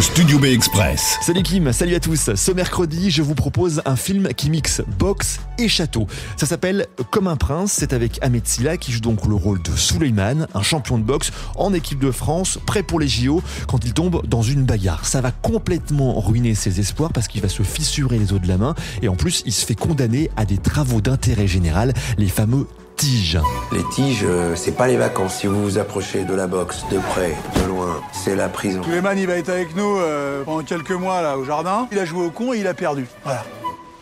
Studio B Express. Salut Kim, salut à tous. Ce mercredi, je vous propose un film qui mixe boxe et château. Ça s'appelle Comme un prince. C'est avec Ahmed Silla qui joue donc le rôle de Souleyman, un champion de boxe en équipe de France, prêt pour les JO quand il tombe dans une bagarre. Ça va complètement ruiner ses espoirs parce qu'il va se fissurer les os de la main et en plus, il se fait condamner à des travaux d'intérêt général, les fameux tiges. Les tiges, euh, c'est pas les vacances. Si vous vous approchez de la boxe, de près, de loin, c'est la prison. Suleiman, il va être avec nous euh, pendant quelques mois là au jardin. Il a joué au con et il a perdu. Voilà.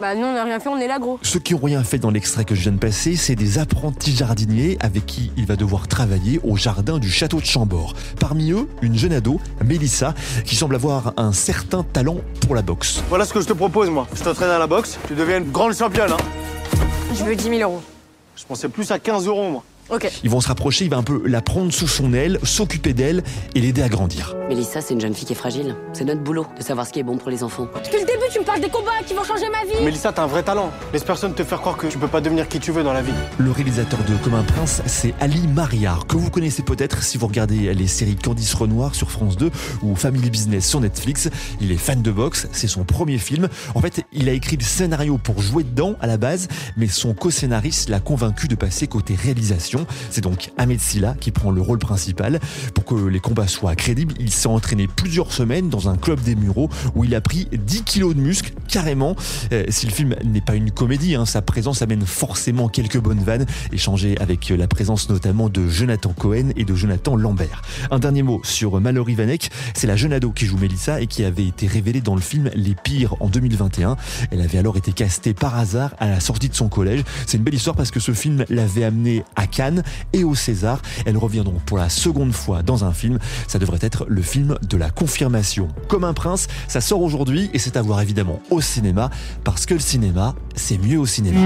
Bah nous on n'a rien fait, on est là gros. Ceux qui n'ont rien fait dans l'extrait que je viens de passer, c'est des apprentis jardiniers avec qui il va devoir travailler au jardin du château de Chambord. Parmi eux, une jeune ado, Mélissa, qui semble avoir un certain talent pour la boxe. Voilà ce que je te propose, moi. Je t'entraîne à la boxe, tu deviens une grande championne. Hein. Je veux 10 000 euros. Je pensais plus à 15 euros, moi. Ok. Ils vont se rapprocher, il va un peu la prendre sous son aile, s'occuper d'elle et l'aider à grandir. Mélissa, c'est une jeune fille qui est fragile. C'est notre boulot de savoir ce qui est bon pour les enfants. Le me parles des combats qui vont changer ma vie. Mélissa, t'as un vrai talent. Laisse personne te faire croire que tu peux pas devenir qui tu veux dans la vie. Le réalisateur de Comme un prince, c'est Ali Mariard, que vous connaissez peut-être si vous regardez les séries Candice Renoir sur France 2 ou Family Business sur Netflix. Il est fan de boxe, c'est son premier film. En fait, il a écrit le scénario pour jouer dedans à la base, mais son co-scénariste l'a convaincu de passer côté réalisation. C'est donc Ahmed Silla qui prend le rôle principal. Pour que les combats soient crédibles, il s'est entraîné plusieurs semaines dans un club des Mureaux où il a pris 10 kilos de muscles carrément. Euh, si le film n'est pas une comédie, hein, sa présence amène forcément quelques bonnes vannes, échangées avec la présence notamment de Jonathan Cohen et de Jonathan Lambert. Un dernier mot sur Mallory Vanek, c'est la jeune ado qui joue Mélissa et qui avait été révélée dans le film Les Pires en 2021. Elle avait alors été castée par hasard à la sortie de son collège. C'est une belle histoire parce que ce film l'avait amenée à Cannes et au César. Elle revient donc pour la seconde fois dans un film. Ça devrait être le film de la confirmation. Comme un prince, ça sort aujourd'hui et c'est à voir au cinéma, parce que le cinéma, c'est mieux au cinéma.